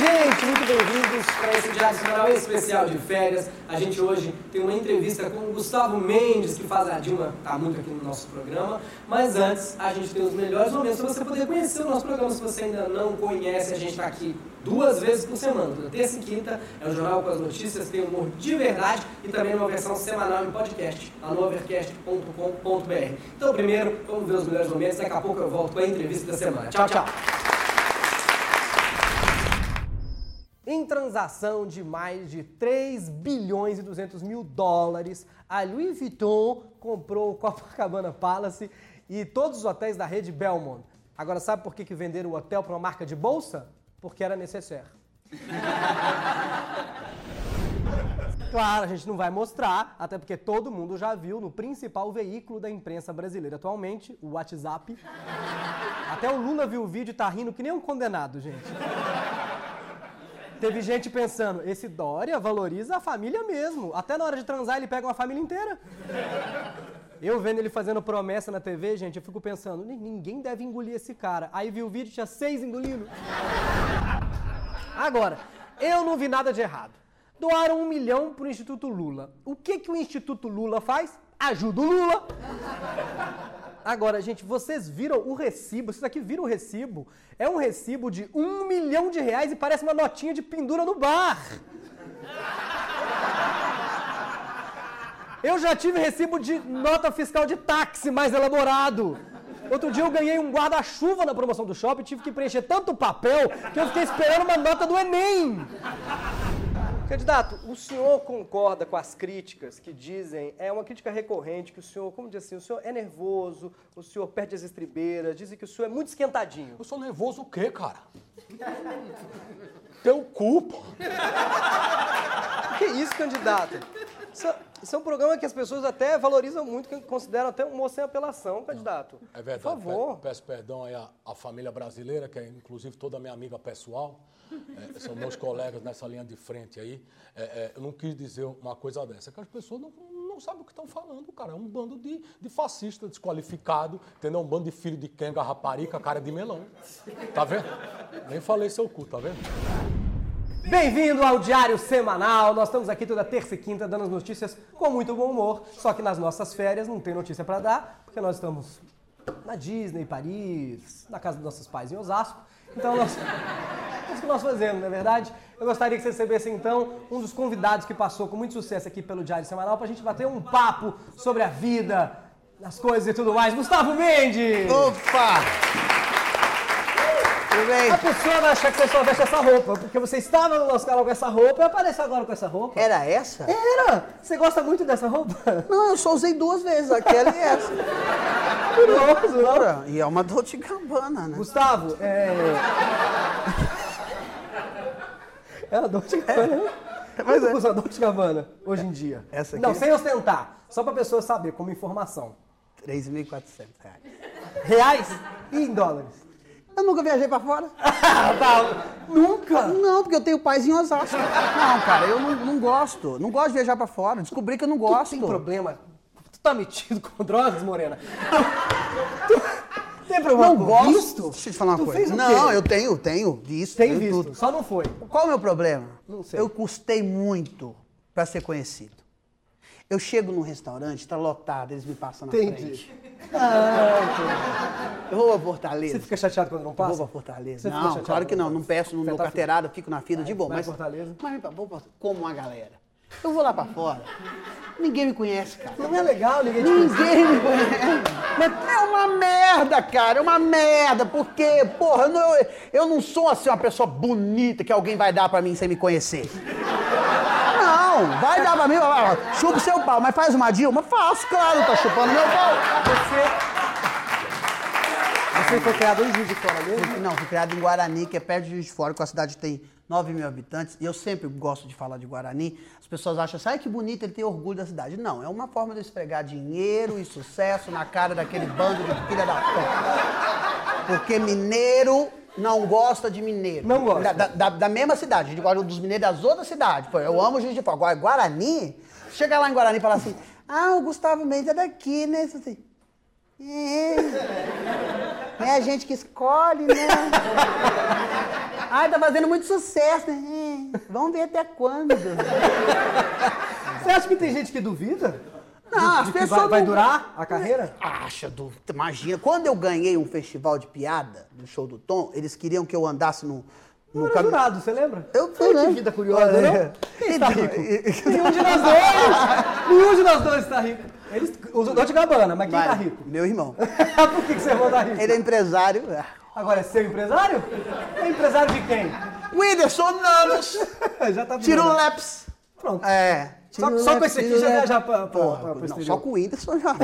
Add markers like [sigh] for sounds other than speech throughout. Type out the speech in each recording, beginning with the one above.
gente! Muito bem-vindos para esse Diário especial de férias. A gente hoje tem uma entrevista com o Gustavo Mendes, que faz a Dilma, tá muito aqui no nosso programa. Mas antes, a gente tem os melhores momentos para você poder conhecer o nosso programa. Se você ainda não conhece, a gente está aqui duas vezes por semana, toda terça e quinta. É o Jornal com as Notícias, tem humor de verdade e também uma versão semanal em podcast, lá no overcast.com.br. Então, primeiro, vamos ver os melhores momentos. Daqui a pouco eu volto com a entrevista da semana. Tchau, tchau! Transação de mais de 3 bilhões e 200 mil dólares, a Louis Vuitton comprou o Copacabana Palace e todos os hotéis da rede Belmont. Agora, sabe por que, que venderam o hotel para uma marca de bolsa? Porque era necessário. [laughs] Claro, a gente não vai mostrar, até porque todo mundo já viu no principal veículo da imprensa brasileira atualmente, o WhatsApp. Até o Lula viu o vídeo e tá rindo que nem um condenado, gente. Teve gente pensando, esse Dória valoriza a família mesmo. Até na hora de transar ele pega uma família inteira. Eu vendo ele fazendo promessa na TV, gente, eu fico pensando, ninguém deve engolir esse cara. Aí vi o vídeo, tinha seis engolindo. Agora, eu não vi nada de errado. Doaram um milhão pro Instituto Lula. O que, que o Instituto Lula faz? Ajuda o Lula. Agora, gente, vocês viram o recibo? Vocês aqui viram o recibo? É um recibo de um milhão de reais e parece uma notinha de pendura no bar. Eu já tive recibo de nota fiscal de táxi mais elaborado. Outro dia eu ganhei um guarda-chuva na promoção do shopping, tive que preencher tanto papel que eu fiquei esperando uma nota do Enem. Candidato, o senhor concorda com as críticas que dizem, é uma crítica recorrente, que o senhor, como diz assim, o senhor é nervoso, o senhor perde as estribeiras, dizem que o senhor é muito esquentadinho. Eu sou nervoso o quê, cara? Teu culpa. [laughs] Que isso, candidato? Isso, isso, é um programa que as pessoas até valorizam muito, que consideram até um moço sem apelação, candidato. É verdade. Por favor. Peço perdão aí à, à família brasileira, que é inclusive toda a minha amiga pessoal. É, são meus colegas nessa linha de frente aí. É, é, eu não quis dizer uma coisa dessa, que as pessoas não, não sabem o que estão falando, cara. É um bando de, de fascista desqualificado, entendeu? Um bando de filho de Kenga, raparica, cara de melão. Tá vendo? Nem falei seu cu, tá vendo? Bem-vindo ao Diário Semanal. Nós estamos aqui toda terça e quinta dando as notícias com muito bom humor. Só que nas nossas férias não tem notícia para dar, porque nós estamos na Disney, Paris, na casa dos nossos pais em Osasco. Então nós [laughs] é isso que nós fazemos, não é verdade? Eu gostaria que você recebesse então um dos convidados que passou com muito sucesso aqui pelo Diário Semanal para a gente bater um papo sobre a vida, as coisas e tudo mais. Gustavo Mendes! Opa! Tudo bem? A pessoa vai achar que você só veste essa roupa, porque você estava no nosso canal com essa roupa e apareceu agora com essa roupa. Era essa? Era! Você gosta muito dessa roupa? Não, eu só usei duas vezes, aquela e essa. Curioso, não? E é uma Dolce Gabbana, né? Gustavo, é. É a Dolce Gabbana. Mas Quanto é. custa a Dolce Gabbana hoje em dia? Essa aqui? Não, sem ostentar. Só pra pessoa saber, como informação. 3.400 reais. Reais e em dólares. Eu nunca viajei pra fora. [laughs] Tá. Nunca? Não, porque eu tenho pais em Osasco. Não, cara, eu não, não gosto. Não gosto de viajar pra fora. Descobri que eu não Tu gosto. tem problema? Tu tá metido com drogas, Morena? Tu, tu tem problema Não gosto. visto? Deixa eu te falar uma Tu coisa. Não, eu tenho, tenho visto. Tem tenho visto, tudo. só não foi. Qual é o meu problema? Não sei. Eu custei muito pra ser conhecido. Eu chego num restaurante, tá lotado, eles me passam na Entendi. frente. Eu vou pra Fortaleza. Você fica chateado quando não Eu passa? Vou pra Fortaleza. Você não, claro que não. não peço no meu tá- carteirada, fico na fila de boa. vai Mas, Fortaleza? mas vou pra- como uma galera. Eu vou lá pra fora. Ninguém me conhece, cara. Não é legal ninguém te. Ninguém me conhece. Mas é uma merda, cara. É uma merda. Porque, porra, eu não, eu não sou assim uma pessoa bonita que alguém vai dar pra mim sem me conhecer. Não, vai dar pra mim, ó, ó, chupa o seu pau, mas faz uma Dilma? Faço, claro, tá chupando meu pau. Você, você foi criado em Juiz de Fora mesmo? Não, fui criado em Guarani, que é perto de Juiz de Fora, que a cidade tem 9 mil habitantes. E eu sempre gosto de falar de Guarani. As pessoas acham assim, que bonito, ele tem orgulho da cidade. Não, é uma forma de esfregar dinheiro e sucesso na cara daquele bando de filha da puta. Porque mineiro não gosta de mineiro. Não gosta. Da, da- da mesma cidade. A gente gosta dos mineiros das outras cidades. Pô, eu amo Juiz de Fora. Agora, Guarani, chega lá em Guarani e fala assim, ah, o Gustavo Mendes é daqui, né? Assim, é. É a gente que escolhe, né? Ai, tá fazendo muito sucesso. né? É, Vamos ver até quando. Você acha que tem gente que duvida? Não, as De que pessoas vai, vai não- durar a carreira? Acha, du... imagina. Quando eu ganhei um festival de piada no show do Tom, eles queriam que eu andasse no. Não no era cam- jurado, você lembra? Eu fui, né? Que vida curiosa, não? Quem está Então, rico? Nenhum de nós dois! Nenhum de nós dois está rico. Eles, o Dolce Gabbana, mas quem Vai, está rico? Meu irmão. [laughs] Por que, que seu irmão tá rico? Ele é empresário. Agora é seu empresário? É empresário de quem? Whindersson Nanos. [laughs] já tá virando. Laps. Pronto. É. Só- só com esse aqui já viajar pra- pra- Porra, pra- não, só com o Whindersson já.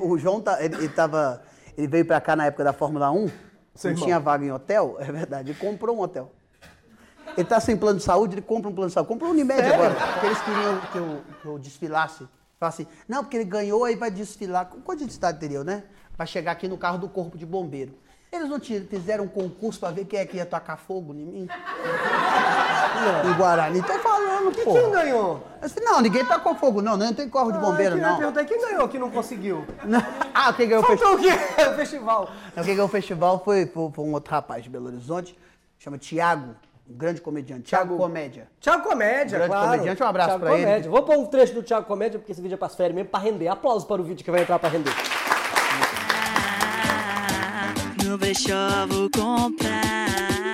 O João, tá, ele, ele tava... Ele veio pra cá na época da Fórmula 1. Seu não irmão. tinha vaga em hotel. É verdade. Ele comprou um hotel. Ele tá sem plano de saúde, ele compra um plano de saúde. Comprou um Unimed Sério? agora. Porque eles queriam que eu, que eu desfilasse. Fala assim, não, porque ele ganhou, aí vai desfilar. Quanto de cidade teria, né? Vai chegar aqui no carro do corpo de bombeiro. Eles não fizeram um concurso pra ver quem é que ia tacar fogo em mim? Em Guarani. Tô falando, pô. Quem ganhou? Eu disse, não, ninguém tacou fogo, não. Não tem corpo de bombeiro, ah, eu não. perguntei quem ganhou que não conseguiu. Não. [laughs] Ah, quem ganhou o festival? Faltou o [laughs] festival. Quem ganhou o festival foi, foi, foi um outro rapaz de Belo Horizonte, chama Tiago, um grande comediante. Tiago Thiago- Comédia. Thiago Comédia, Grande claro. comediante, um abraço Thiago pra ele. Comédia. Vou pôr um trecho do Thiago Comédia, porque esse vídeo é pras férias mesmo, pra render. Aplausos para o vídeo que vai entrar pra render. No brechó vou comprar.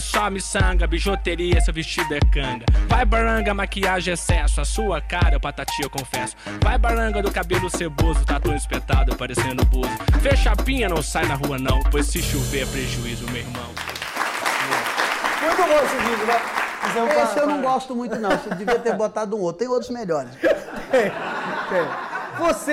Baranga, só miçanga, bijuteria, seu vestido é canga. Vai baranga, maquiagem excesso, a sua cara eu patati, eu confesso. Vai baranga do cabelo ceboso, tatu espetado, parecendo buzo. Fecha a pinha, não sai na rua não, pois se chover é prejuízo, meu irmão. Muito bom esse vídeo, né? Fizemos Esse eu não gosto muito, não. Você devia ter botado um outro. Tem outros melhores. [laughs] Tem, tem. Você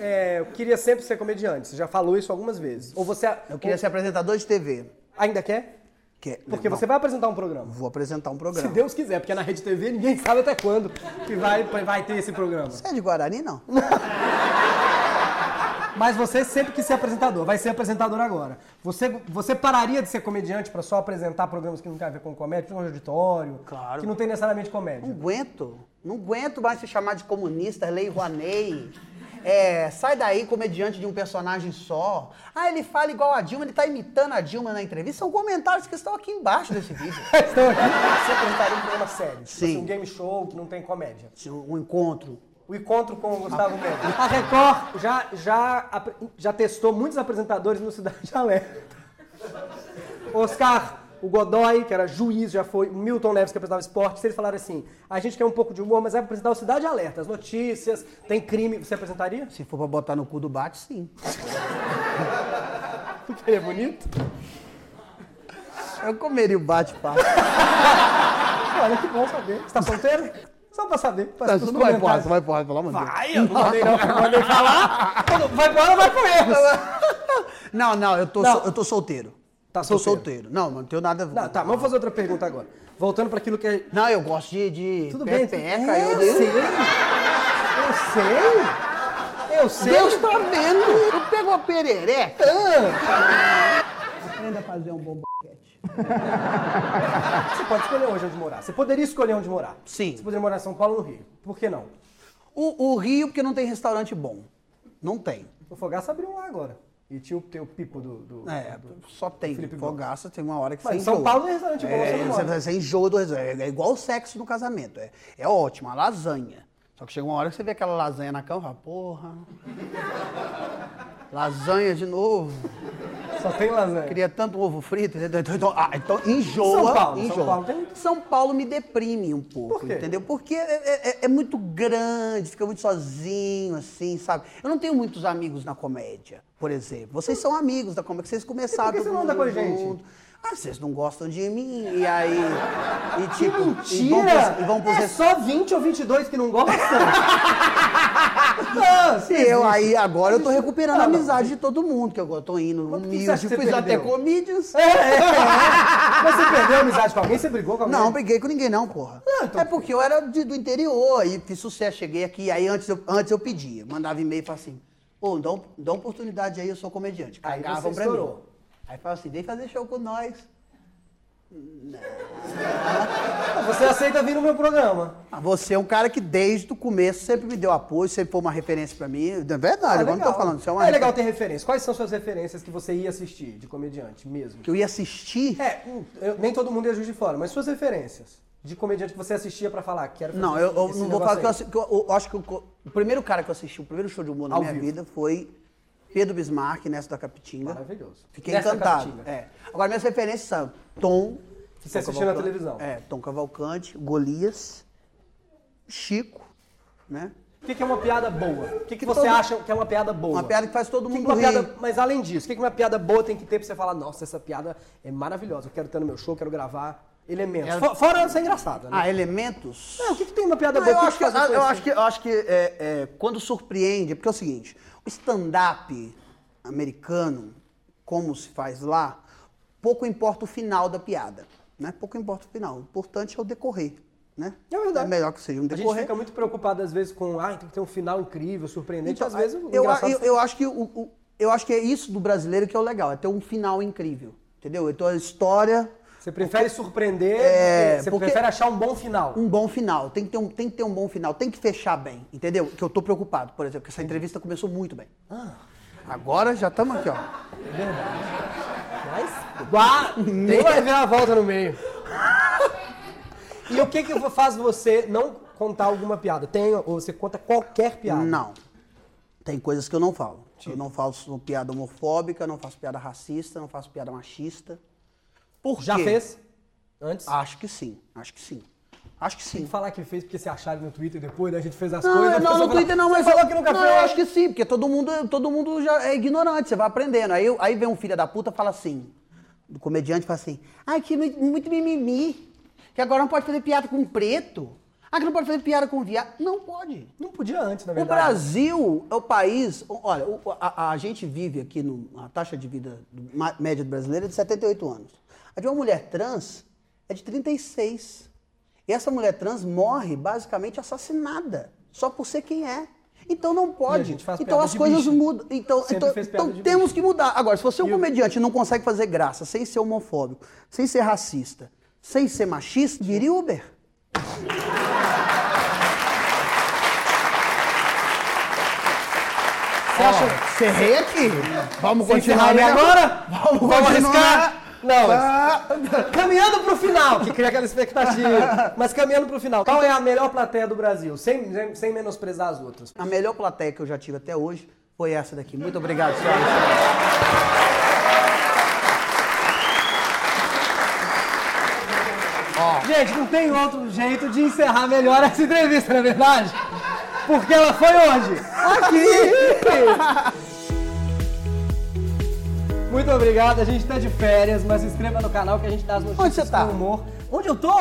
é, queria sempre ser comediante, você já falou isso algumas vezes. Ou você Eu queria ser apresentador de TV. ainda quer? Que, Porque não, você vai apresentar um programa. Vou apresentar um Se programa. Deus quiser, porque na Rede TV ninguém sabe até quando que vai, vai ter esse programa. Você é de Guarani, não? [laughs] Mas você sempre quis ser apresentador, vai ser apresentador agora. Você, você pararia de ser comediante pra só apresentar programas que não tem a ver com comédia, tipo um auditório, Claro. que não tem necessariamente Não comédia. aguento. Não aguento mais se chamar de comunista, Lei Rouanet. É, sai daí, comediante de um personagem só. Ah, ele fala igual a Dilma, ele tá imitando a Dilma na entrevista. São comentários que estão aqui embaixo desse vídeo. [laughs] Estão aqui, você apresentaria um programa sério, tipo Sim. assim, um game show que não tem comédia. Um encontro. O encontro com o Gustavo Mendes. A Record já, já, já testou muitos apresentadores no Cidade Alerta. Oscar, o Godoy, que era juiz, já foi, o Milton Neves, que apresentava esporte, eles falaram assim, a gente quer um pouco de humor, mas vai apresentar o Cidade Alerta, as notícias, tem crime, você apresentaria? Se for pra botar no cu do bate, sim. [laughs] Porque ele é bonito? Eu comeria o bate-papo. [laughs] Olha, que bom saber. Você tá solteiro? Só pra saber. Pra Tá, Isso não vai porra, vai porra, pelo amor de Deus. Vai, eu não mandei não, eu não mandei falar. Vai embora, vai com erros. Não, não, eu tô, Não. eu tô solteiro. Tá Eu tô solteiro. solteiro. Não, não tenho nada a ver. Não, tá, vamos fazer outra pergunta agora. Voltando para aquilo que é Não, eu gosto de, de Tudo bem. pepeca. É, eu, eu sei. Eu sei. Eu sei. Deus tá vendo. Eu pego a perereca. Aprenda a fazer um bom boquete. [laughs] Você pode escolher hoje onde morar. Você poderia escolher onde morar. Sim. Você poderia morar em São Paulo ou no Rio. Por que não? O, o Rio, porque não tem restaurante bom. Não tem. O Fogaça abriu lá agora. E tinha o, tem o pipo do... do- É, do- só tem. Felipe. Fogaça, tem uma hora que Mas você São enjoa. Paulo tem restaurante bom, você não é, você, você enjoa do restaurante. É igual o sexo no casamento. É, é ótimo, a lasanha. Só que chega uma hora que você vê aquela lasanha na cama e fala, porra. [laughs] Lasanha de novo. Só tem lasanha. Queria tanto ovo frito. Então, então, ah, então enjoa. São Paulo, São enjoa. Paulo tem- São Paulo me deprime um pouco, Por entendeu? Porque é, é- é muito grande, fica muito sozinho, assim, sabe? Eu não tenho muitos amigos na comédia, por exemplo. Vocês são amigos da comédia, vocês começaram E por que você não anda com a gente? Ah, vocês não gostam de mim, e aí... E Que tipo, mentira! E vão pros, e vão pros é só 20 ou 22 que não gostam? [laughs] não, E eu aí, agora eu tô recuperando a amizade de todo mundo, que eu tô indo no Music, fiz até comedians. É, é, é. Mas você perdeu a amizade com alguém? Você brigou com alguém? Não, briguei com ninguém não, porra. Não, então- É porque eu era de- do interior, aí fiz sucesso, cheguei aqui, aí antes eu, antes eu pedia, mandava e-mail e falava assim, pô, dá, um- dá uma oportunidade aí, eu sou comediante. Cagavam você pra mim. Aí falava assim, vem fazer show com nós. Você aceita vir no meu programa. Ah, Você é um cara que desde o começo sempre me deu apoio, sempre foi uma referência pra mim. É verdade, Ah, agora não tô falando. Isso é, uma É legal ter referência. Quais são suas referências que você ia assistir de comediante mesmo? Que eu ia assistir. É, hum, eu- nem todo mundo juiz de fora, mas suas referências de comediante que você assistia pra falar, quero fazer Não, eu, eu não vou falar que eu, eu- eu acho que eu- o primeiro cara que eu assisti, o primeiro show de humor na Ao minha vivo. vida foi Pedro Bismarck, nessa da Capitinga. Maravilhoso. Fiquei Nessa encantado. É. Agora, minhas referências são Tom. Que você Tom assistia na televisão. É, Tom Cavalcante, Golias, Chico, né? O que, que é uma piada boa? O que, que Que você todo- acha que é uma piada boa? Uma piada que faz todo mundo uma rir. piada, mas além disso, o que, uma piada boa tem que ter pra você falar, nossa, essa piada é maravilhosa, eu quero ter no meu show, quero gravar elementos. É- Fo- Fora ser engraçada, né? Ah, elementos. Não, o que, tem uma piada Não, boa? eu, acho que, eu, acho que, eu acho que é, é, quando surpreende, porque é o seguinte, stand-up americano, como se faz lá, pouco importa o final da piada, né? Pouco importa o final, o importante é o decorrer, né? É verdade. É melhor que seja um A gente decorrer. fica muito preocupado às vezes com, ah, tem que ter um final incrível, surpreendente, Então, às vezes o eu, eu, eu acho que o, o- eu acho que é isso do brasileiro que é o legal, é ter um final incrível, entendeu? Então a história, Você prefere surpreender, É, você porque- prefere achar um bom final. um bom final, tem que, ter um, tem que ter um bom final, tem que fechar bem, entendeu? Que eu tô preocupado, por exemplo, que essa entrevista começou muito bem. Ah. Agora já estamos aqui, ó. Mas, ah, tem vai ver a volta no meio. [laughs] E o que que faz você não contar alguma piada? Tem, ou você conta qualquer piada? Não. Tem coisas que eu não falo. Eu não faço piada homofóbica, não faço piada racista, não faço piada machista. Por Já quê? fez? Antes? Acho que sim, acho que sim. Acho que Tem sim. que falar que fez porque se acharam no Twitter depois, né? A gente fez as Não, coisas. não, no fala, Twitter não, mas Você falou que nunca não, fez. eu acho que sim, porque todo mundo, todo mundo já é ignorante, você vai aprendendo. Aí, aí vem um filho da puta e fala assim, do comediante fala assim, ai, que muito, muito mimimi, que agora não pode fazer piada com preto, ah, que não pode fazer piada com viado. Não pode. Não podia antes, na O verdade. Brasil é o país. Olha, o- a, a gente vive aqui, no, a taxa de vida média do brasileiro é de 78 anos. A de uma mulher trans é de 36. E essa mulher trans morre basicamente assassinada, só por ser quem é. Então não pode. Então as coisas bicho. mudam. Então, então, então temos bicho. que mudar. Agora, se você é um comediante e não consegue fazer graça sem ser homofóbico, sem ser racista, sem ser machista, vire Uber. Você acha... Você errei aqui. Vamos continuar agora? Vamos, Vamos continuar. arriscar? Não, mas- Ah, [laughs] Caminhando pro final, que cria aquela expectativa. [laughs] Mas caminhando pro final, qual é a melhor plateia do Brasil? Sem, sem, sem menosprezar as outras. A melhor plateia que eu já tive até hoje foi essa daqui. Muito obrigado, senhora. Gente, não tem outro jeito de encerrar melhor essa entrevista, não é verdade? Porque ela foi onde? Aqui! [laughs] Muito obrigado, a gente tá de férias, mas se inscreva no canal que a gente dá as notícias Onde você tá? com humor. Onde eu tô?